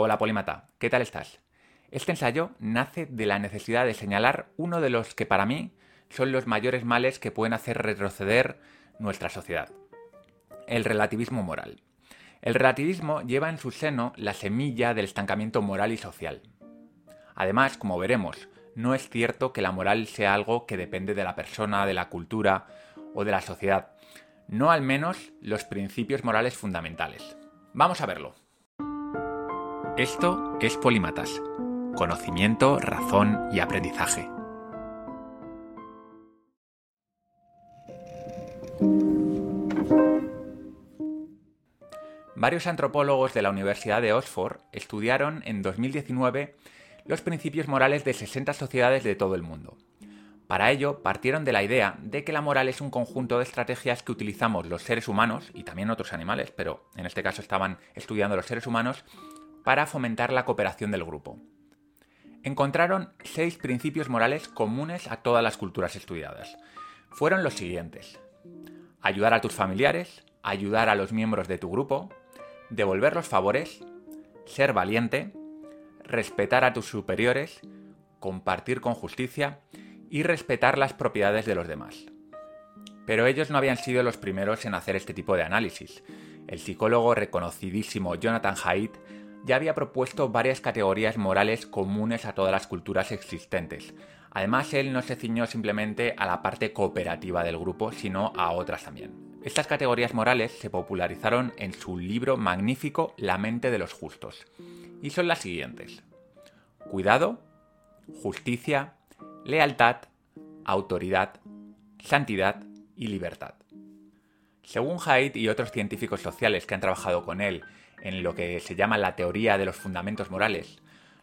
Hola Polímata, ¿qué tal estás? Este ensayo nace de la necesidad de señalar uno de los que para mí son los mayores males que pueden hacer retroceder nuestra sociedad. El relativismo moral. El relativismo lleva en su seno la semilla del estancamiento moral y social. Además, como veremos, no es cierto que la moral sea algo que depende de la persona, de la cultura o de la sociedad, no al menos los principios morales fundamentales. Vamos a verlo. Esto es Polímatas. Conocimiento, razón y aprendizaje. Varios antropólogos de la Universidad de Oxford estudiaron en 2019 los principios morales de 60 sociedades de todo el mundo. Para ello, partieron de la idea de que la moral es un conjunto de estrategias que utilizamos los seres humanos, y también otros animales, pero en este caso estaban estudiando los seres humanos, para fomentar la cooperación del grupo. Encontraron seis principios morales comunes a todas las culturas estudiadas. Fueron los siguientes. Ayudar a tus familiares, ayudar a los miembros de tu grupo, devolver los favores, ser valiente, respetar a tus superiores, compartir con justicia y respetar las propiedades de los demás. Pero ellos no habían sido los primeros en hacer este tipo de análisis. El psicólogo reconocidísimo Jonathan Haidt ya había propuesto varias categorías morales comunes a todas las culturas existentes. Además, él no se ciñó simplemente a la parte cooperativa del grupo, sino a otras también. Estas categorías morales se popularizaron en su libro magnífico La mente de los justos, y son las siguientes. Cuidado, justicia, lealtad, autoridad, santidad y libertad. Según Haidt y otros científicos sociales que han trabajado con él en lo que se llama la teoría de los fundamentos morales,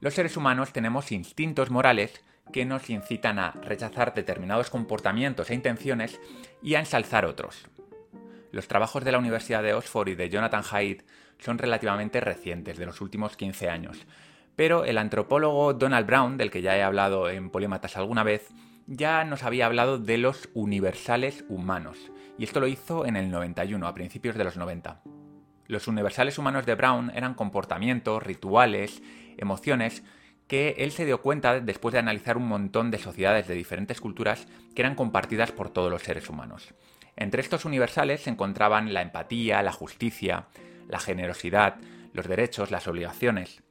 los seres humanos tenemos instintos morales que nos incitan a rechazar determinados comportamientos e intenciones y a ensalzar otros. Los trabajos de la Universidad de Oxford y de Jonathan Haidt son relativamente recientes, de los últimos 15 años, pero el antropólogo Donald Brown, del que ya he hablado en Polímatas alguna vez, ya nos había hablado de los universales humanos, y esto lo hizo en el 91, a principios de los 90. Los universales humanos de Brown eran comportamientos, rituales, emociones que él se dio cuenta después de analizar un montón de sociedades de diferentes culturas que eran compartidas por todos los seres humanos. Entre estos universales se encontraban la empatía, la justicia, la generosidad, los derechos, las obligaciones,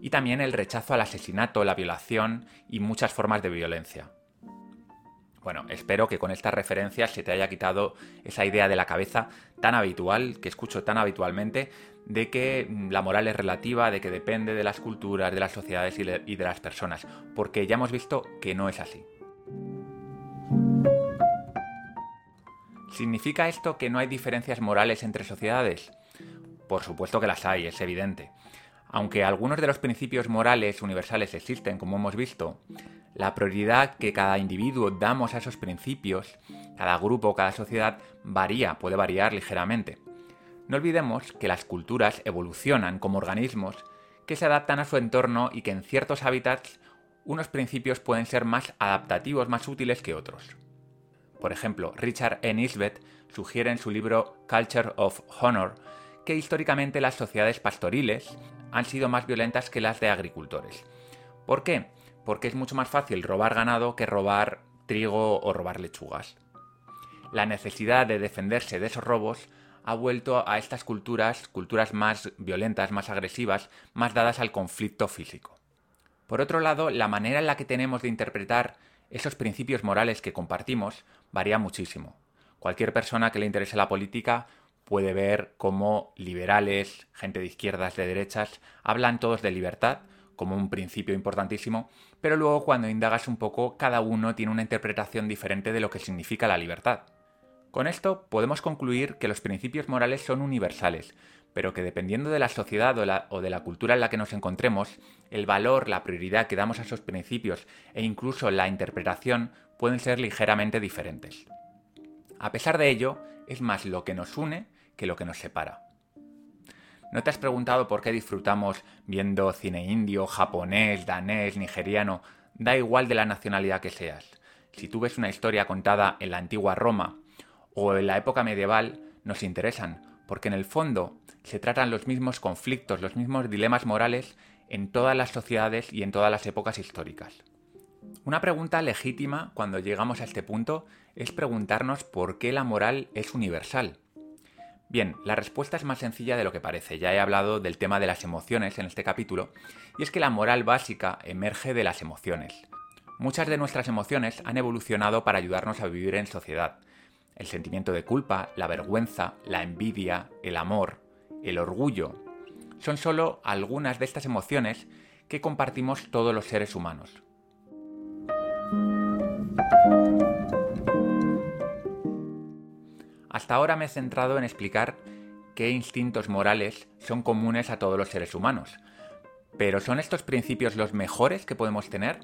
y también el rechazo al asesinato, la violación y muchas formas de violencia. Bueno, espero que con estas referencias se te haya quitado esa idea de la cabeza tan habitual, que escucho tan habitualmente, de que la moral es relativa, de que depende de las culturas, de las sociedades y de las personas, porque ya hemos visto que no es así. ¿Significa esto que no hay diferencias morales entre sociedades? Por supuesto que las hay, es evidente. Aunque algunos de los principios morales universales existen, como hemos visto, la prioridad que cada individuo damos a esos principios, cada grupo, cada sociedad, varía, puede variar ligeramente. No olvidemos que las culturas evolucionan como organismos que se adaptan a su entorno y que en ciertos hábitats unos principios pueden ser más adaptativos, más útiles que otros. Por ejemplo, Richard E. Nisbet sugiere en su libro Culture of Honor que históricamente las sociedades pastoriles han sido más violentas que las de agricultores. ¿Por qué? Porque es mucho más fácil robar ganado que robar trigo o robar lechugas. La necesidad de defenderse de esos robos ha vuelto a estas culturas, culturas más violentas, más agresivas, más dadas al conflicto físico. Por otro lado, la manera en la que tenemos de interpretar esos principios morales que compartimos varían muchísimo. Cualquier persona que le interese la política puede ver cómo liberales, gente de izquierdas, de derechas, hablan todos de libertad como un principio importantísimo, pero luego cuando indagas un poco, cada uno tiene una interpretación diferente de lo que significa la libertad. Con esto podemos concluir que los principios morales son universales, pero que dependiendo de la sociedad o, de la cultura en la que nos encontremos, el valor, la prioridad que damos a esos principios e incluso la interpretación pueden ser ligeramente diferentes. A pesar de ello, es más lo que nos une que lo que nos separa. ¿No te has preguntado por qué disfrutamos viendo cine indio, japonés, danés, nigeriano? Da igual de la nacionalidad que seas. Si tú ves una historia contada en la antigua Roma o en la época medieval, nos interesan, porque en el fondo se tratan los mismos conflictos, los mismos dilemas morales en todas las sociedades y en todas las épocas históricas. Una pregunta legítima cuando llegamos a este punto es preguntarnos por qué la moral es universal. Bien, la respuesta es más sencilla de lo que parece. Ya he hablado del tema de las emociones en este capítulo, y es que la moral básica emerge de las emociones. Muchas de nuestras emociones han evolucionado para ayudarnos a vivir en sociedad. El sentimiento de culpa, la vergüenza, la envidia, el amor, el orgullo, son solo algunas de estas emociones que compartimos todos los seres humanos. Hasta ahora me he centrado en explicar qué instintos morales son comunes a todos los seres humanos. Pero ¿son estos principios los mejores que podemos tener?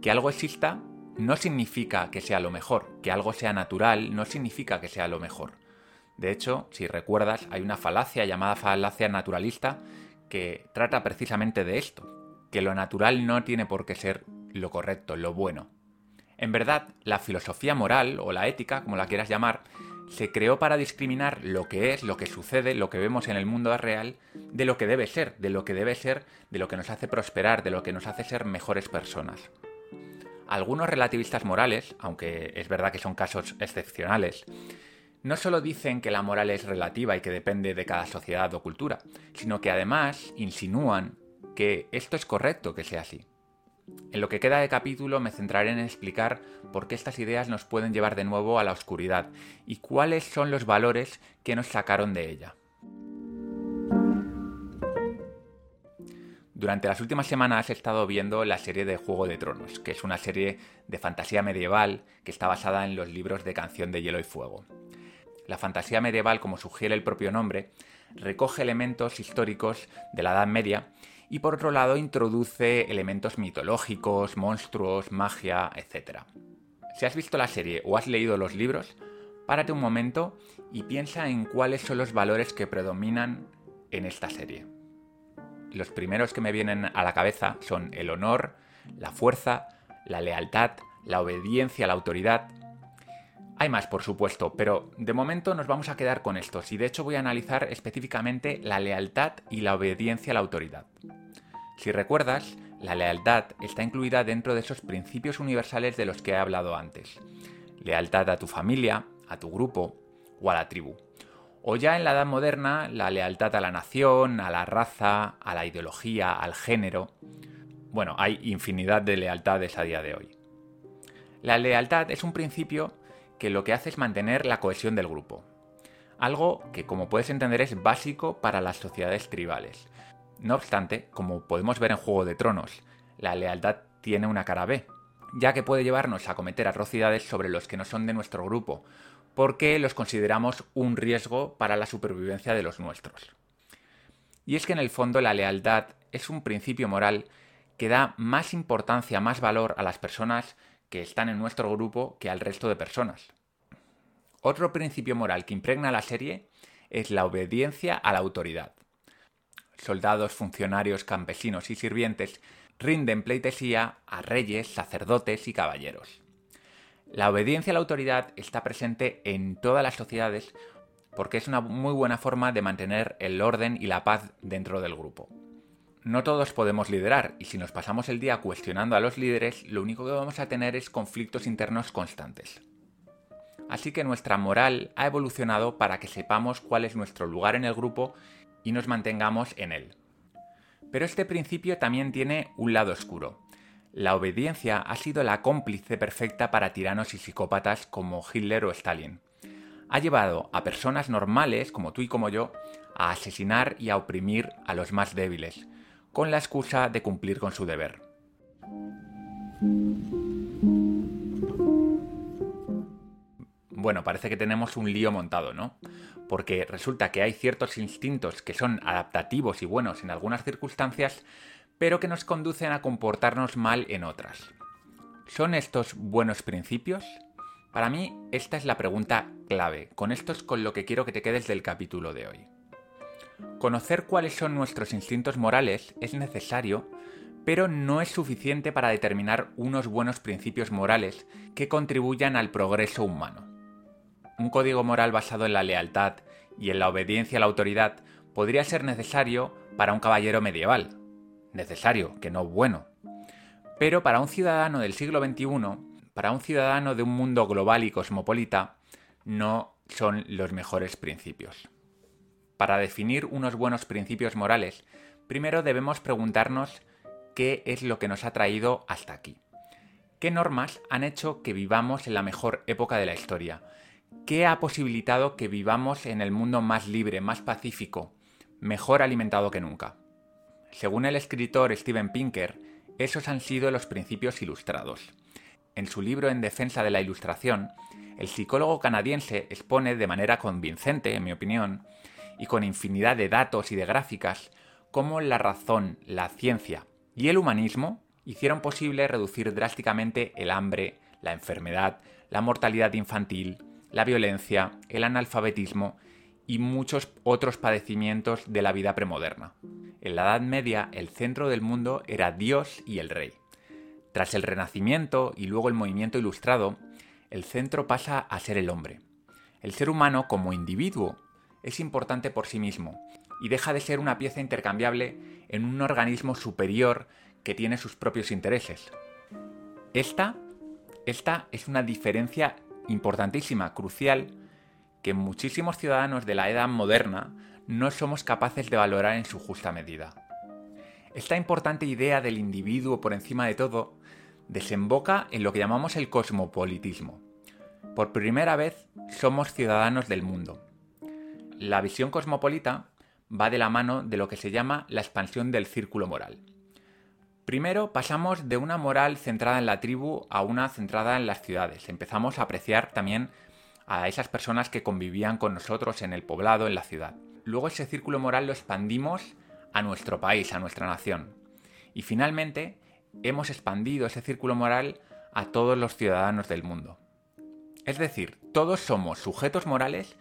Que algo exista no significa que sea lo mejor, que algo sea natural no significa que sea lo mejor. De hecho, si recuerdas, hay una falacia llamada falacia naturalista que trata precisamente de esto, que lo natural no tiene por qué ser lo correcto, lo bueno. En verdad, la filosofía moral, o la ética, como la quieras llamar, se creó para discriminar lo que es, lo que sucede, lo que vemos en el mundo real, de lo que debe ser, de lo que debe ser, de lo que nos hace prosperar, de lo que nos hace ser mejores personas. Algunos relativistas morales, aunque es verdad que son casos excepcionales, no solo dicen que la moral es relativa y que depende de cada sociedad o cultura, sino que además insinúan que esto es correcto que sea así. En lo que queda de capítulo me centraré en explicar por qué estas ideas nos pueden llevar de nuevo a la oscuridad y cuáles son los valores que nos sacaron de ella. Durante las últimas semanas he estado viendo la serie de Juego de Tronos, que es una serie de fantasía medieval que está basada en los libros de Canción de Hielo y Fuego. La fantasía medieval, como sugiere el propio nombre, recoge elementos históricos de la Edad Media y por otro lado introduce elementos mitológicos, monstruos, magia, etc. Si has visto la serie o has leído los libros, párate un momento y piensa en cuáles son los valores que predominan en esta serie. Los primeros que me vienen a la cabeza son el honor, la fuerza, la lealtad, la obediencia a la autoridad. Hay más, por supuesto, pero de momento nos vamos a quedar con estos y de hecho voy a analizar específicamente la lealtad y la obediencia a la autoridad. Si recuerdas, la lealtad está incluida dentro de esos principios universales de los que he hablado antes. Lealtad a tu familia, a tu grupo o a la tribu. O ya en la edad moderna, la lealtad a la nación, a la raza, a la ideología, al género. Bueno, hay infinidad de lealtades a día de hoy. La lealtad es un principio que lo que hace es mantener la cohesión del grupo. Algo que, como puedes entender, es básico para las sociedades tribales. No obstante, como podemos ver en Juego de Tronos, la lealtad tiene una cara B, ya que puede llevarnos a cometer atrocidades sobre los que no son de nuestro grupo, porque los consideramos un riesgo para la supervivencia de los nuestros. Y es que en el fondo la lealtad es un principio moral que da más importancia, más valor a las personas que están en nuestro grupo que al resto de personas. Otro principio moral que impregna la serie es la obediencia a la autoridad soldados, funcionarios, campesinos y sirvientes rinden pleitesía a reyes, sacerdotes y caballeros. La obediencia a la autoridad está presente en todas las sociedades porque es una muy buena forma de mantener el orden y la paz dentro del grupo. No todos podemos liderar y si nos pasamos el día cuestionando a los líderes, lo único que vamos a tener es conflictos internos constantes. Así que nuestra moral ha evolucionado para que sepamos cuál es nuestro lugar en el grupo y nos mantengamos en él. Pero este principio también tiene un lado oscuro. La obediencia ha sido la cómplice perfecta para tiranos y psicópatas como Hitler o Stalin. Ha llevado a personas normales, como tú y como yo, a asesinar y a oprimir a los más débiles, con la excusa de cumplir con su deber. Bueno, parece que tenemos un lío montado, ¿no? porque resulta que hay ciertos instintos que son adaptativos y buenos en algunas circunstancias, pero que nos conducen a comportarnos mal en otras. ¿Son estos buenos principios? Para mí, esta es la pregunta clave. Con esto es con lo que quiero que te quedes del capítulo de hoy. Conocer cuáles son nuestros instintos morales es necesario, pero no es suficiente para determinar unos buenos principios morales que contribuyan al progreso humano. Un código moral basado en la lealtad y en la obediencia a la autoridad podría ser necesario para un caballero medieval. Necesario, que no bueno. Pero para un ciudadano del siglo XXI, para un ciudadano de un mundo global y cosmopolita, no son los mejores principios. Para definir unos buenos principios morales, primero debemos preguntarnos qué es lo que nos ha traído hasta aquí. ¿Qué normas han hecho que vivamos en la mejor época de la historia? ¿Qué ha posibilitado que vivamos en el mundo más libre, más pacífico, mejor alimentado que nunca? Según el escritor Steven Pinker, esos han sido los principios ilustrados. En su libro En defensa de la ilustración, el psicólogo canadiense expone de manera convincente, en mi opinión, y con infinidad de datos y de gráficas, cómo la razón, la ciencia y el humanismo hicieron posible reducir drásticamente el hambre, la enfermedad, la mortalidad infantil, la violencia, el analfabetismo y muchos otros padecimientos de la vida premoderna. En la Edad Media el centro del mundo era Dios y el rey. Tras el Renacimiento y luego el movimiento ilustrado, el centro pasa a ser el hombre. El ser humano como individuo es importante por sí mismo y deja de ser una pieza intercambiable en un organismo superior que tiene sus propios intereses. Esta, esta es una diferencia importantísima, crucial, que muchísimos ciudadanos de la edad moderna no somos capaces de valorar en su justa medida. Esta importante idea del individuo por encima de todo desemboca en lo que llamamos el cosmopolitismo. Por primera vez somos ciudadanos del mundo. La visión cosmopolita va de la mano de lo que se llama la expansión del círculo moral. Primero pasamos de una moral centrada en la tribu a una centrada en las ciudades. Empezamos a apreciar también a esas personas que convivían con nosotros en el poblado, en la ciudad. Luego ese círculo moral lo expandimos a nuestro país, a nuestra nación. Y finalmente hemos expandido ese círculo moral a todos los ciudadanos del mundo. Es decir, todos somos sujetos morales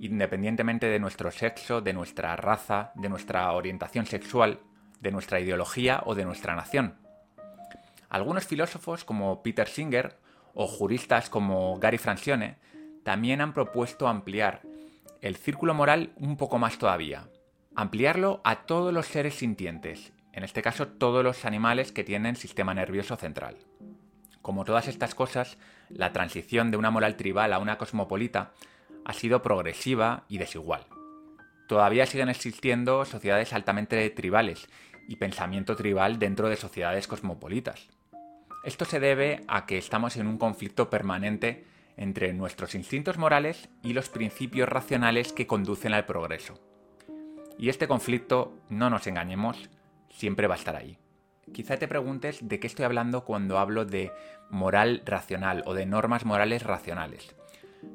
independientemente de nuestro sexo, de nuestra raza, de nuestra orientación sexual, de nuestra ideología o de nuestra nación. Algunos filósofos como Peter Singer o juristas como Gary Francione también han propuesto ampliar el círculo moral un poco más todavía, ampliarlo a todos los seres sintientes, en este caso todos los animales que tienen sistema nervioso central. Como todas estas cosas, la transición de una moral tribal a una cosmopolita ha sido progresiva y desigual. Todavía siguen existiendo sociedades altamente tribales y pensamiento tribal dentro de sociedades cosmopolitas. Esto se debe a que estamos en un conflicto permanente entre nuestros instintos morales y los principios racionales que conducen al progreso. Y este conflicto, no nos engañemos, siempre va a estar ahí. Quizá te preguntes de qué estoy hablando cuando hablo de moral racional o de normas morales racionales.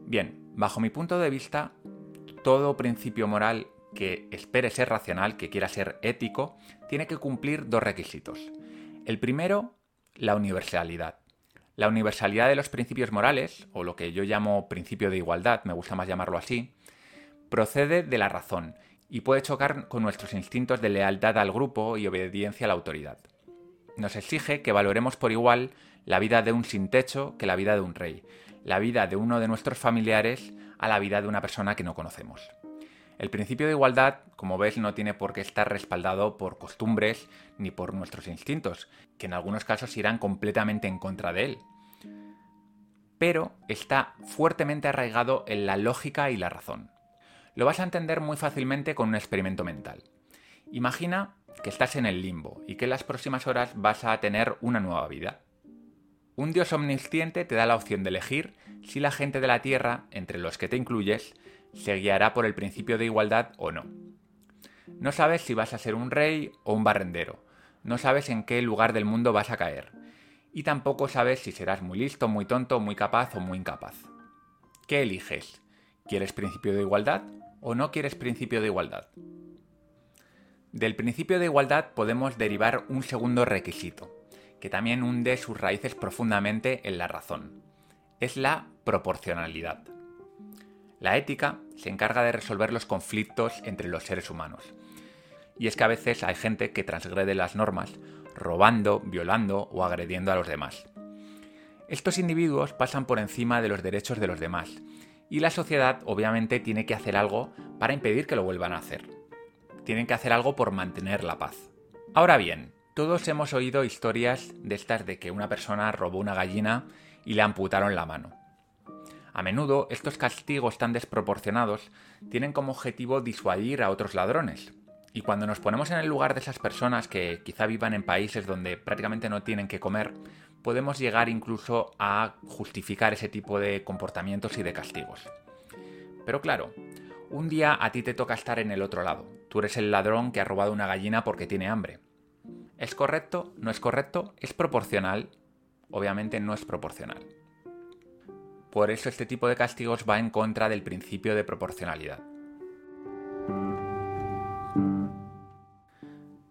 Bien, bajo mi punto de vista, todo principio moral que espere ser racional, que quiera ser ético, tiene que cumplir dos requisitos. El primero, la universalidad. La universalidad de los principios morales, o lo que yo llamo principio de igualdad, me gusta más llamarlo así, procede de la razón y puede chocar con nuestros instintos de lealtad al grupo y obediencia a la autoridad. Nos exige que valoremos por igual la vida de un sin techo que la vida de un rey, la vida de uno de nuestros familiares a la vida de una persona que no conocemos. El principio de igualdad, como ves, no tiene por qué estar respaldado por costumbres ni por nuestros instintos, que en algunos casos irán completamente en contra de él. Pero está fuertemente arraigado en la lógica y la razón. Lo vas a entender muy fácilmente con un experimento mental. Imagina que estás en el limbo y que en las próximas horas vas a tener una nueva vida. Un dios omnisciente te da la opción de elegir si la gente de la Tierra, entre los que te incluyes, se guiará por el principio de igualdad o no. No sabes si vas a ser un rey o un barrendero, no sabes en qué lugar del mundo vas a caer, y tampoco sabes si serás muy listo, muy tonto, muy capaz o muy incapaz. ¿Qué eliges? ¿Quieres principio de igualdad o no quieres principio de igualdad? Del principio de igualdad podemos derivar un segundo requisito, que también hunde sus raíces profundamente en la razón. Es la proporcionalidad. La ética se encarga de resolver los conflictos entre los seres humanos. Y es que a veces hay gente que transgrede las normas, robando, violando o agrediendo a los demás. Estos individuos pasan por encima de los derechos de los demás y la sociedad obviamente tiene que hacer algo para impedir que lo vuelvan a hacer. Tienen que hacer algo por mantener la paz. Ahora bien, todos hemos oído historias de estas de que una persona robó una gallina y le amputaron la mano. A menudo estos castigos tan desproporcionados tienen como objetivo disuadir a otros ladrones. Y cuando nos ponemos en el lugar de esas personas que quizá vivan en países donde prácticamente no tienen que comer, podemos llegar incluso a justificar ese tipo de comportamientos y de castigos. Pero claro, un día a ti te toca estar en el otro lado. Tú eres el ladrón que ha robado una gallina porque tiene hambre. ¿Es correcto? ¿No es correcto? ¿Es proporcional? Obviamente no es proporcional. Por eso este tipo de castigos va en contra del principio de proporcionalidad.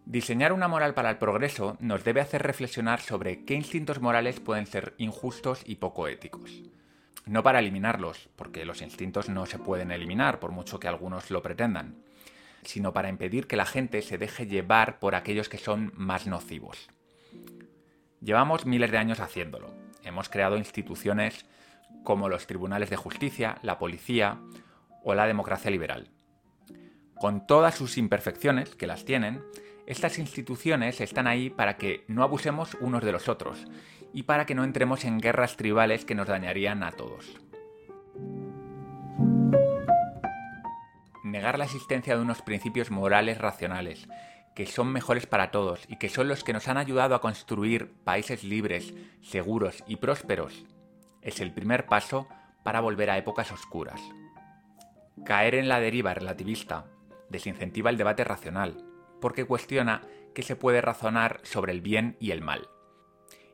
Diseñar una moral para el progreso nos debe hacer reflexionar sobre qué instintos morales pueden ser injustos y poco éticos. No para eliminarlos, porque los instintos no se pueden eliminar, por mucho que algunos lo pretendan, sino para impedir que la gente se deje llevar por aquellos que son más nocivos. Llevamos miles de años haciéndolo. Hemos creado instituciones como los tribunales de justicia, la policía o la democracia liberal. Con todas sus imperfecciones, que las tienen, estas instituciones están ahí para que no abusemos unos de los otros y para que no entremos en guerras tribales que nos dañarían a todos. Negar la existencia de unos principios morales racionales, que son mejores para todos y que son los que nos han ayudado a construir países libres, seguros y prósperos, es el primer paso para volver a épocas oscuras. Caer en la deriva relativista desincentiva el debate racional, porque cuestiona que se puede razonar sobre el bien y el mal.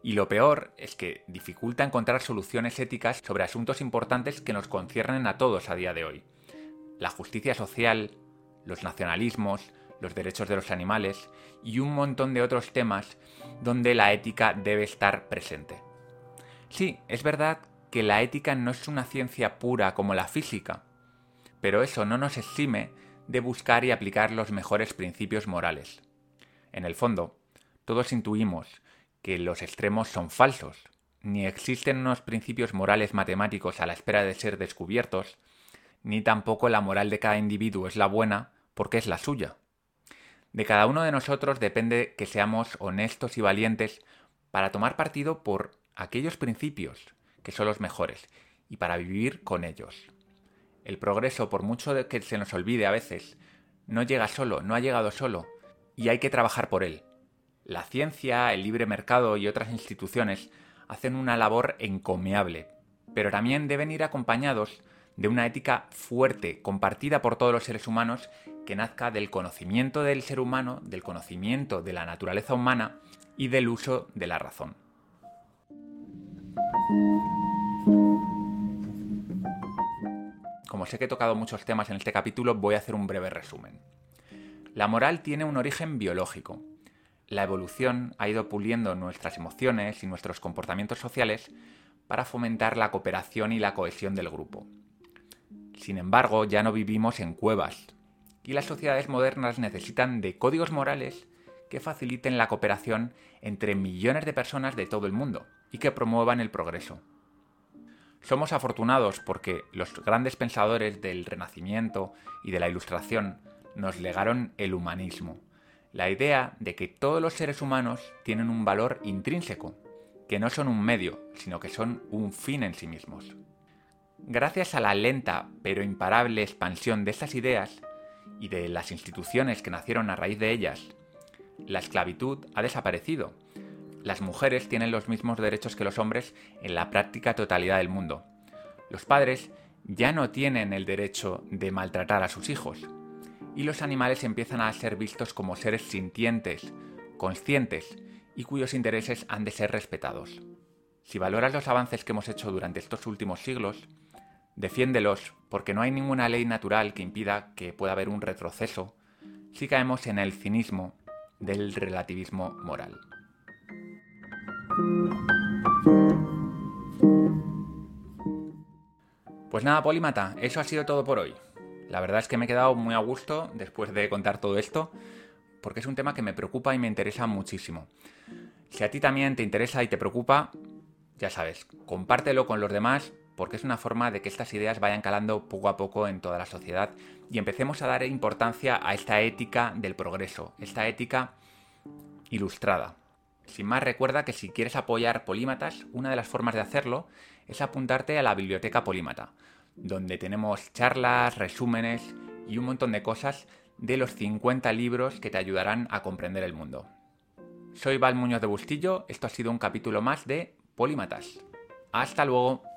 Y lo peor es que dificulta encontrar soluciones éticas sobre asuntos importantes que nos conciernen a todos a día de hoy. La justicia social, los nacionalismos, los derechos de los animales y un montón de otros temas donde la ética debe estar presente. Sí, es verdad que la ética no es una ciencia pura como la física, pero eso no nos exime de buscar y aplicar los mejores principios morales. En el fondo, todos intuimos que los extremos son falsos, ni existen unos principios morales matemáticos a la espera de ser descubiertos, ni tampoco la moral de cada individuo es la buena porque es la suya. De cada uno de nosotros depende que seamos honestos y valientes para tomar partido por aquellos principios que son los mejores y para vivir con ellos. El progreso, por mucho de que se nos olvide a veces, no llega solo, no ha llegado solo, y hay que trabajar por él. La ciencia, el libre mercado y otras instituciones hacen una labor encomiable, pero también deben ir acompañados de una ética fuerte, compartida por todos los seres humanos, que nazca del conocimiento del ser humano, del conocimiento de la naturaleza humana y del uso de la razón. Como sé que he tocado muchos temas en este capítulo, voy a hacer un breve resumen. La moral tiene un origen biológico. La evolución ha ido puliendo nuestras emociones y nuestros comportamientos sociales para fomentar la cooperación y la cohesión del grupo. Sin embargo, ya no vivimos en cuevas, y las sociedades modernas necesitan de códigos morales que faciliten la cooperación entre millones de personas de todo el mundo y que promuevan el progreso. Somos afortunados porque los grandes pensadores del Renacimiento y de la Ilustración nos legaron el humanismo, la idea de que todos los seres humanos tienen un valor intrínseco, que no son un medio, sino que son un fin en sí mismos. Gracias a la lenta pero imparable expansión de estas ideas y de las instituciones que nacieron a raíz de ellas, la esclavitud ha desaparecido las mujeres tienen los mismos derechos que los hombres en la práctica totalidad del mundo. Los padres ya no tienen el derecho de maltratar a sus hijos. Y los animales empiezan a ser vistos como seres sintientes, conscientes y cuyos intereses han de ser respetados. Si valoras los avances que hemos hecho durante estos últimos siglos, defiéndelos porque no hay ninguna ley natural que impida que pueda haber un retroceso si caemos en el cinismo del relativismo moral. Pues nada, Polímata, eso ha sido todo por hoy. La verdad es que me he quedado muy a gusto después de contar todo esto, porque es un tema que me preocupa y me interesa muchísimo. Si a ti también te interesa y te preocupa, ya sabes, compártelo con los demás porque es una forma de que estas ideas vayan calando poco a poco en toda la sociedad y empecemos a dar importancia a esta ética del progreso, esta ética ilustrada. Sin más, recuerda que si quieres apoyar Polímatas, una de las formas de hacerlo es apuntarte a la biblioteca Polímata, donde tenemos charlas, resúmenes y un montón de cosas de los 50 libros que te ayudarán a comprender el mundo. Soy Val Muñoz de Bustillo, esto ha sido un capítulo más de Polímatas. Hasta luego.